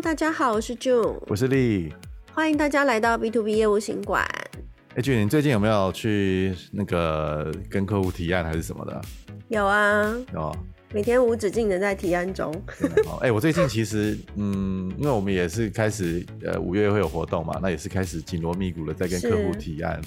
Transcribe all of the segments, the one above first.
大家好，我是 June，我是丽，欢迎大家来到 B to B 业务行馆。哎，June，你最近有没有去那个跟客户提案还是什么的？有啊，有，每天无止境的在提案中。哎、欸，我最近其实，嗯，因为我们也是开始，呃，五月会有活动嘛，那也是开始紧锣密鼓的在跟客户提案。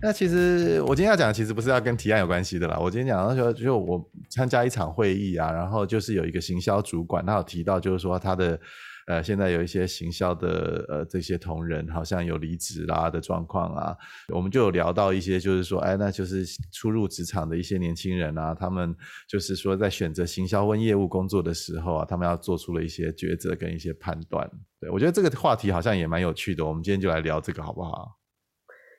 那其实我今天要讲的其实不是要跟提案有关系的啦，我今天讲的时候就我参加一场会议啊，然后就是有一个行销主管，他有提到就是说他的呃现在有一些行销的呃这些同仁好像有离职啦的状况啊，我们就有聊到一些就是说哎那就是初入职场的一些年轻人啊，他们就是说在选择行销跟业务工作的时候啊，他们要做出了一些抉择跟一些判断。对，我觉得这个话题好像也蛮有趣的，我们今天就来聊这个好不好？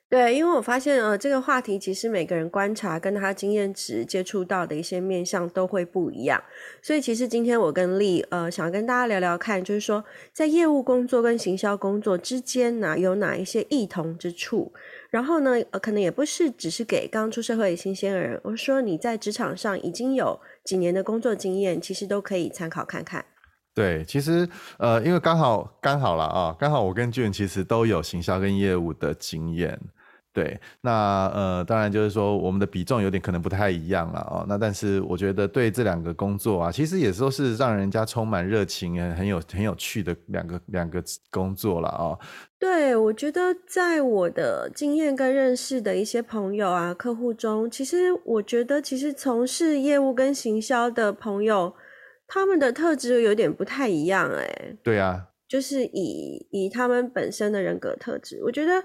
对，因为我发现呃，这个话题其实每个人观察跟他经验值接触到的一些面向都会不一样，所以其实今天我跟丽呃想跟大家聊聊看，就是说在业务工作跟行销工作之间呢，有哪一些异同之处？然后呢，呃，可能也不是只是给刚出社会的新鲜人，我说你在职场上已经有几年的工作经验，其实都可以参考看看。对，其实呃，因为刚好刚好了啊，刚好我跟俊其实都有行销跟业务的经验。对，那呃，当然就是说我们的比重有点可能不太一样了哦。那但是我觉得对这两个工作啊，其实也都是让人家充满热情、很有很有趣的两个两个工作了哦。对，我觉得在我的经验跟认识的一些朋友啊、客户中，其实我觉得其实从事业务跟行销的朋友，他们的特质有点不太一样哎。对啊，就是以以他们本身的人格特质，我觉得。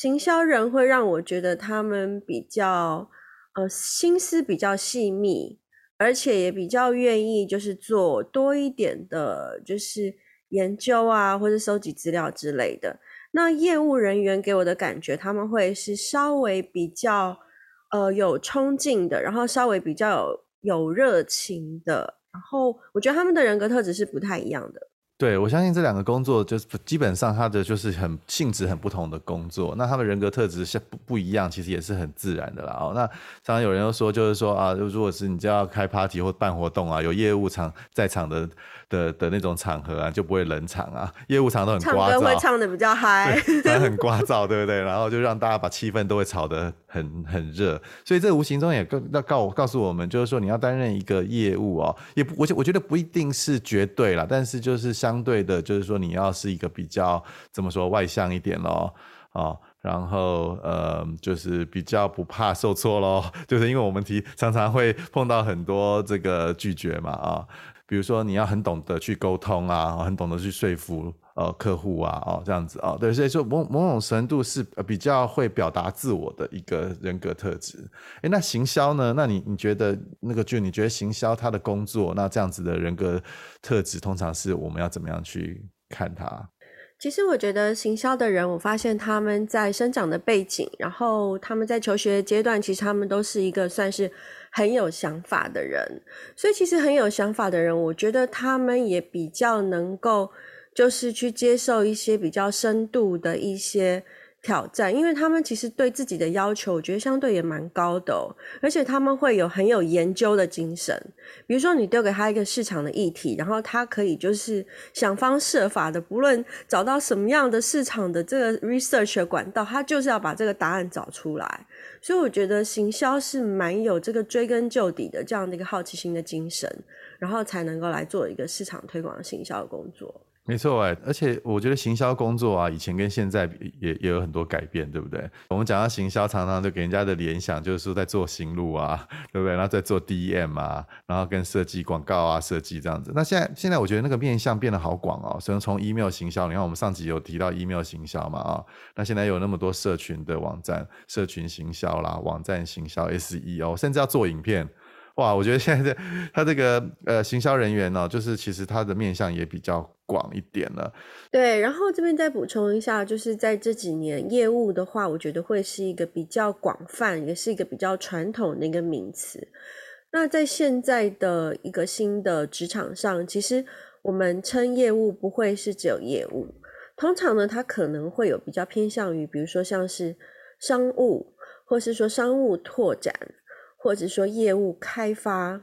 行销人会让我觉得他们比较，呃，心思比较细密，而且也比较愿意就是做多一点的，就是研究啊，或者收集资料之类的。那业务人员给我的感觉，他们会是稍微比较，呃，有冲劲的，然后稍微比较有有热情的，然后我觉得他们的人格特质是不太一样的。对，我相信这两个工作就是基本上他的就是很性质很不同的工作，那他们人格特质是不不一样，其实也是很自然的啦。哦，那常常有人又说，就是说啊，如果是你就要开 party 或办活动啊，有业务场在场的。的的那种场合啊，就不会冷场啊，业务场都很聒噪，唱歌会唱的比较 嗨，很聒噪，对不对？然后就让大家把气氛都会炒得很很热，所以这无形中也告要告告诉我们，就是说你要担任一个业务哦，也不我我觉得不一定是绝对啦，但是就是相对的，就是说你要是一个比较怎么说外向一点咯，哦，然后呃，就是比较不怕受挫咯，就是因为我们提常常会碰到很多这个拒绝嘛，啊。比如说，你要很懂得去沟通啊，很懂得去说服呃客户啊，哦这样子啊，对，所以说某某种程度是比较会表达自我的一个人格特质。诶，那行销呢？那你你觉得那个就你觉得行销他的工作，那这样子的人格特质，通常是我们要怎么样去看他？其实我觉得行销的人，我发现他们在生长的背景，然后他们在求学阶段，其实他们都是一个算是很有想法的人。所以其实很有想法的人，我觉得他们也比较能够，就是去接受一些比较深度的一些。挑战，因为他们其实对自己的要求，我觉得相对也蛮高的哦，而且他们会有很有研究的精神。比如说，你丢给他一个市场的议题，然后他可以就是想方设法的，不论找到什么样的市场的这个 research 的管道，他就是要把这个答案找出来。所以我觉得行销是蛮有这个追根究底的这样的一个好奇心的精神，然后才能够来做一个市场推广行销的工作。没错哎，而且我觉得行销工作啊，以前跟现在也也有很多改变，对不对？我们讲到行销，常常就给人家的联想就是说在做行路啊，对不对？然后在做 DM 啊，然后跟设计广告啊、设计这样子。那现在现在我觉得那个面向变得好广哦，所以从 email 行销，你看我们上集有提到 email 行销嘛啊，那现在有那么多社群的网站、社群行销啦、网站行销、SEO，甚至要做影片。哇，我觉得现在他这个呃行销人员呢，就是其实他的面向也比较广一点了。对，然后这边再补充一下，就是在这几年业务的话，我觉得会是一个比较广泛，也是一个比较传统的一个名词。那在现在的一个新的职场上，其实我们称业务不会是只有业务，通常呢，它可能会有比较偏向于，比如说像是商务，或是说商务拓展。或者说业务开发，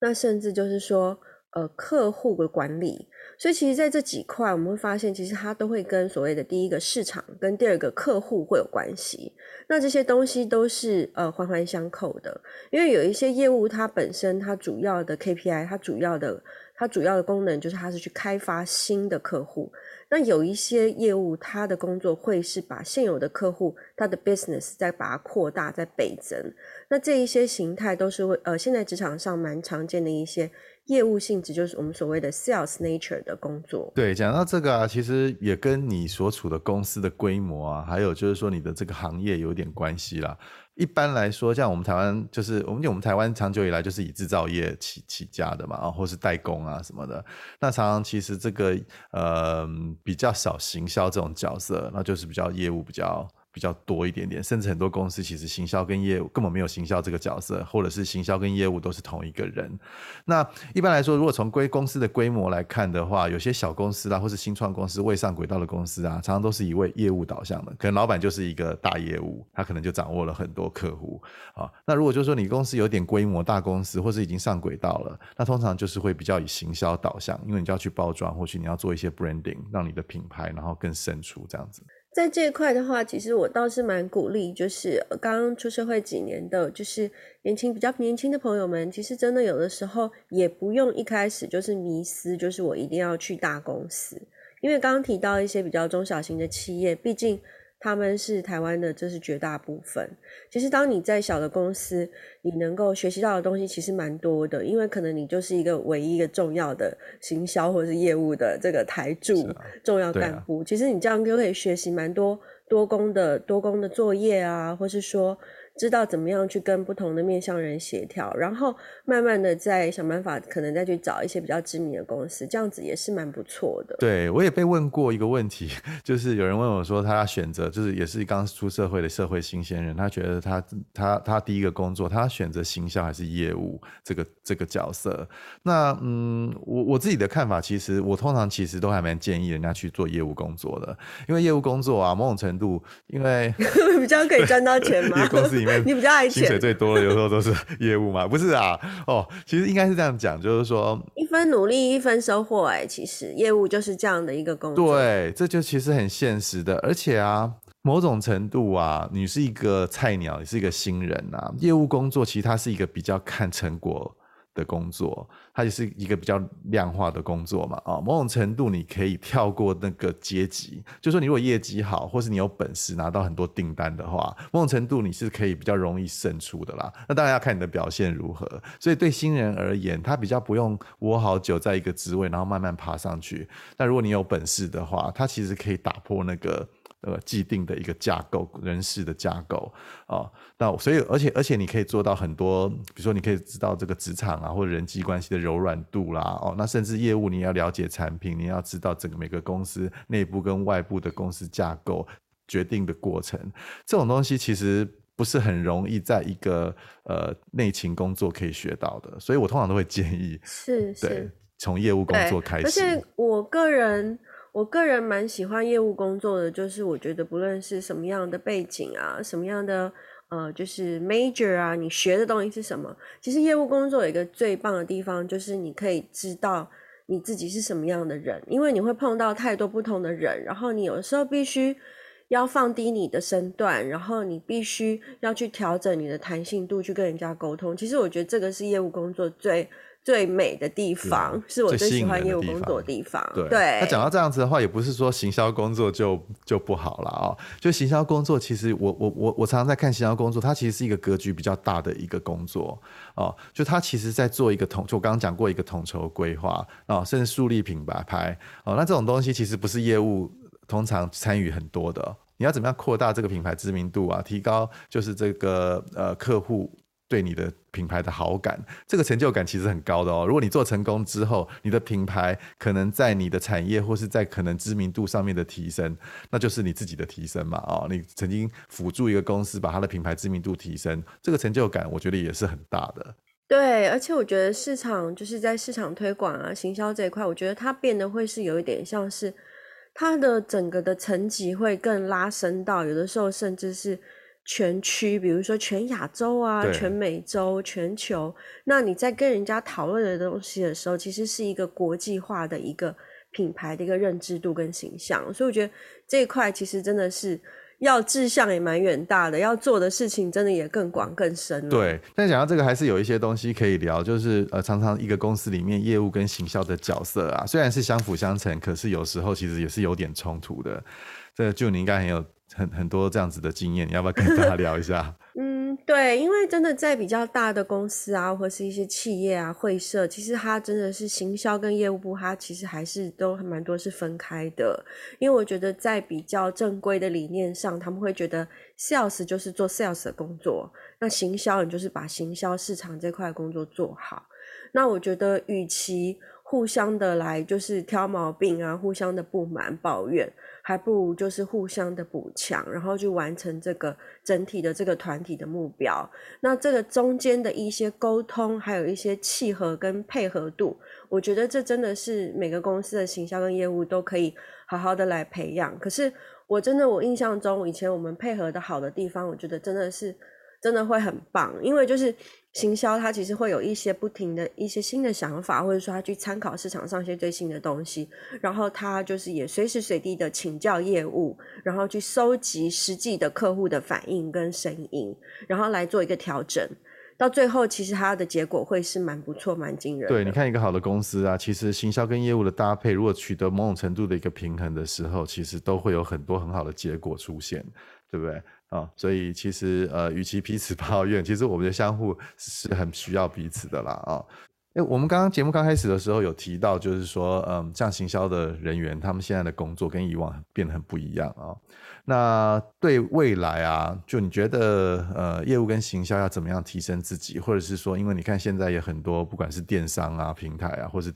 那甚至就是说，呃，客户的管理，所以其实在这几块，我们会发现，其实它都会跟所谓的第一个市场跟第二个客户会有关系。那这些东西都是呃环环相扣的，因为有一些业务它本身它主要的 KPI，它主要的它主要的功能就是它是去开发新的客户。那有一些业务，他的工作会是把现有的客户，他的 business 再把它扩大、再倍增。那这一些形态都是为呃，现在职场上蛮常见的一些业务性质，就是我们所谓的 sales nature 的工作。对，讲到这个啊，其实也跟你所处的公司的规模啊，还有就是说你的这个行业有点关系啦。一般来说，像我们台湾，就是我们我们台湾长久以来就是以制造业起起家的嘛，啊，或是代工啊什么的。那常常其实这个呃比较少行销这种角色，那就是比较业务比较。比较多一点点，甚至很多公司其实行销跟业务根本没有行销这个角色，或者是行销跟业务都是同一个人。那一般来说，如果从规公司的规模来看的话，有些小公司啦，或是新创公司、未上轨道的公司啊，常常都是一位业务导向的，可能老板就是一个大业务，他可能就掌握了很多客户啊。那如果就是说你公司有点规模，大公司或是已经上轨道了，那通常就是会比较以行销导向，因为你就要去包装，或许你要做一些 branding，让你的品牌然后更胜出这样子。在这一块的话，其实我倒是蛮鼓励，就是刚刚出社会几年的，就是年轻比较年轻的朋友们，其实真的有的时候也不用一开始就是迷思，就是我一定要去大公司，因为刚刚提到一些比较中小型的企业，毕竟。他们是台湾的，这是绝大部分。其实，当你在小的公司，你能够学习到的东西其实蛮多的，因为可能你就是一个唯一一个重要的行销或者是业务的这个台柱、重要干部。其实你这样就可以学习蛮多多工的多工的作业啊，或是说。知道怎么样去跟不同的面向人协调，然后慢慢的再想办法，可能再去找一些比较知名的公司，这样子也是蛮不错的。对，我也被问过一个问题，就是有人问我说，他要选择，就是也是刚出社会的社会新鲜人，他觉得他他他第一个工作，他要选择行销还是业务这个这个角色？那嗯，我我自己的看法，其实我通常其实都还蛮建议人家去做业务工作的，因为业务工作啊，某种程度，因为 比较可以赚到钱嘛，公司里。你比较爱钱，薪水最多的有时候都是业务嘛？不是啊，哦，其实应该是这样讲，就是说一分努力一分收获。哎，其实业务就是这样的一个工作。对，这就其实很现实的，而且啊，某种程度啊，你是一个菜鸟，你是一个新人啊，业务工作其实它是一个比较看成果的工作，它也是一个比较量化的工作嘛，啊，某种程度你可以跳过那个阶级，就说你如果业绩好，或是你有本事拿到很多订单的话，某种程度你是可以比较容易胜出的啦。那当然要看你的表现如何。所以对新人而言，他比较不用窝好久在一个职位，然后慢慢爬上去。但如果你有本事的话，他其实可以打破那个。呃，既定的一个架构，人事的架构啊，那所以，而且，而且，你可以做到很多，比如说，你可以知道这个职场啊，或者人际关系的柔软度啦，哦，那甚至业务，你要了解产品，你要知道整个每个公司内部跟外部的公司架构决定的过程，这种东西其实不是很容易在一个呃内勤工作可以学到的，所以我通常都会建议是是对从业务工作开始，而且我个人。我个人蛮喜欢业务工作的，就是我觉得不论是什么样的背景啊，什么样的呃，就是 major 啊，你学的东西是什么，其实业务工作有一个最棒的地方，就是你可以知道你自己是什么样的人，因为你会碰到太多不同的人，然后你有时候必须要放低你的身段，然后你必须要去调整你的弹性度去跟人家沟通。其实我觉得这个是业务工作最。最美的地方是我最喜欢业务工作的地方。对，那讲到这样子的话，也不是说行销工作就就不好了哦。就行销工作，其实我我我我常常在看行销工作，它其实是一个格局比较大的一个工作哦。就它其实在做一个统，就我刚刚讲过一个统筹规划啊，甚至树立品牌牌哦。那这种东西其实不是业务通常参与很多的。你要怎么样扩大这个品牌知名度啊？提高就是这个呃客户。对你的品牌的好感，这个成就感其实很高的哦。如果你做成功之后，你的品牌可能在你的产业或是在可能知名度上面的提升，那就是你自己的提升嘛。哦，你曾经辅助一个公司把它的品牌知名度提升，这个成就感我觉得也是很大的。对，而且我觉得市场就是在市场推广啊、行销这一块，我觉得它变得会是有一点像是它的整个的层级会更拉伸到，有的时候甚至是。全区，比如说全亚洲啊，全美洲、全球，那你在跟人家讨论的东西的时候，其实是一个国际化的一个品牌的一个认知度跟形象。所以我觉得这一块其实真的是。要志向也蛮远大的，要做的事情真的也更广更深了。对，但讲到这个，还是有一些东西可以聊，就是呃，常常一个公司里面业务跟行销的角色啊，虽然是相辅相成，可是有时候其实也是有点冲突的。这就你应该很有很很多这样子的经验，你要不要跟大家聊一下？嗯，对，因为真的在比较大的公司啊，或是一些企业啊、会社，其实它真的是行销跟业务部，它其实还是都蛮多是分开的。因为我觉得在比较正规的理念上，他们会觉得 sales 就是做 sales 的工作，那行销你就是把行销市场这块工作做好。那我觉得与其互相的来就是挑毛病啊，互相的不满抱怨，还不如就是互相的补强，然后去完成这个整体的这个团体的目标。那这个中间的一些沟通，还有一些契合跟配合度，我觉得这真的是每个公司的行销跟业务都可以好好的来培养。可是我真的我印象中，以前我们配合的好的地方，我觉得真的是真的会很棒，因为就是。行销它其实会有一些不停的一些新的想法，或者说他去参考市场上一些最新的东西，然后他就是也随时随地的请教业务，然后去收集实际的客户的反应跟声音，然后来做一个调整。到最后，其实它的结果会是蛮不错、蛮惊人。对，你看一个好的公司啊，其实行销跟业务的搭配，如果取得某种程度的一个平衡的时候，其实都会有很多很好的结果出现，对不对？啊、所以其实呃，与其彼此 抱怨，其实我们的相互是很需要彼此的啦啊。哎、我们刚刚节目刚开始的时候有提到，就是说，嗯，像行销的人员，他们现在的工作跟以往变得很不一样啊、那对未来啊，就你觉得呃，业务跟行销要怎么样提升自己，或者是说，因为你看现在也很多，不管是电商啊、平台啊，或是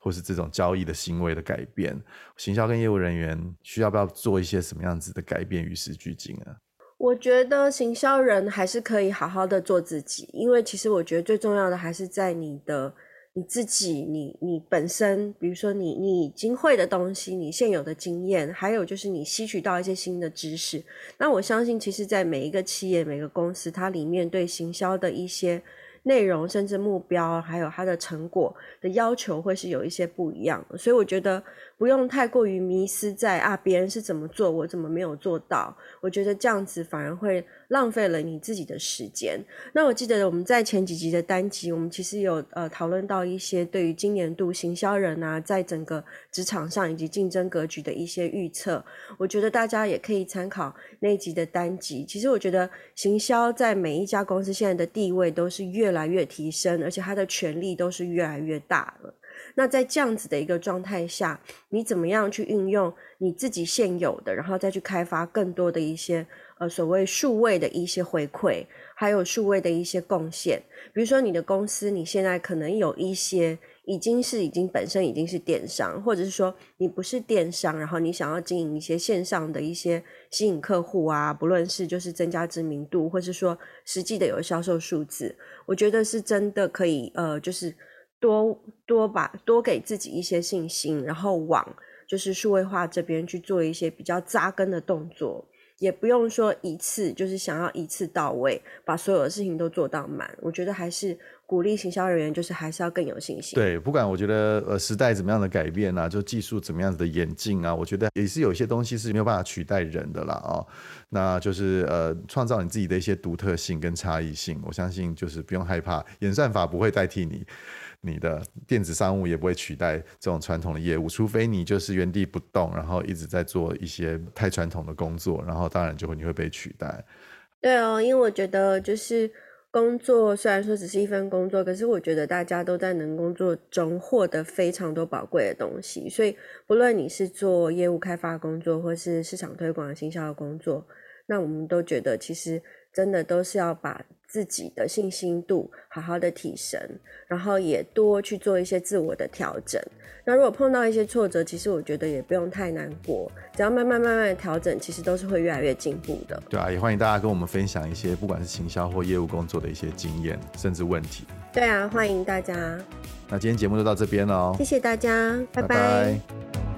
或是这种交易的行为的改变，行销跟业务人员需要不要做一些什么样子的改变，与时俱进啊？我觉得行销人还是可以好好的做自己，因为其实我觉得最重要的还是在你的你自己，你你本身，比如说你你已经会的东西，你现有的经验，还有就是你吸取到一些新的知识。那我相信，其实，在每一个企业、每个公司，它里面对行销的一些内容，甚至目标，还有它的成果的要求，会是有一些不一样的。所以我觉得。不用太过于迷失在啊，别人是怎么做，我怎么没有做到？我觉得这样子反而会浪费了你自己的时间。那我记得我们在前几集的单集，我们其实有呃讨论到一些对于今年度行销人啊，在整个职场上以及竞争格局的一些预测。我觉得大家也可以参考那一集的单集。其实我觉得行销在每一家公司现在的地位都是越来越提升，而且它的权力都是越来越大了。那在这样子的一个状态下，你怎么样去运用你自己现有的，然后再去开发更多的一些呃所谓数位的一些回馈，还有数位的一些贡献。比如说你的公司，你现在可能有一些已经是已经本身已经是电商，或者是说你不是电商，然后你想要经营一些线上的一些吸引客户啊，不论是就是增加知名度，或是说实际的有销售数字，我觉得是真的可以呃就是。多多把多给自己一些信心，然后往就是数位化这边去做一些比较扎根的动作，也不用说一次就是想要一次到位，把所有的事情都做到满。我觉得还是鼓励行销人员，就是还是要更有信心。对，不管我觉得呃时代怎么样的改变啊，就技术怎么样子的演进啊，我觉得也是有一些东西是没有办法取代人的啦啊、哦。那就是呃创造你自己的一些独特性跟差异性，我相信就是不用害怕，演算法不会代替你。你的电子商务也不会取代这种传统的业务，除非你就是原地不动，然后一直在做一些太传统的工作，然后当然就会你会被取代。对哦，因为我觉得就是工作虽然说只是一份工作，可是我觉得大家都在能工作中获得非常多宝贵的东西，所以不论你是做业务开发工作，或是市场推广、行销的工作，那我们都觉得其实真的都是要把。自己的信心度好好的提升，然后也多去做一些自我的调整。那如果碰到一些挫折，其实我觉得也不用太难过，只要慢慢慢慢的调整，其实都是会越来越进步的。对啊，也欢迎大家跟我们分享一些不管是行销或业务工作的一些经验，甚至问题。对啊，欢迎大家。那今天节目就到这边喽，谢谢大家，拜拜。拜拜。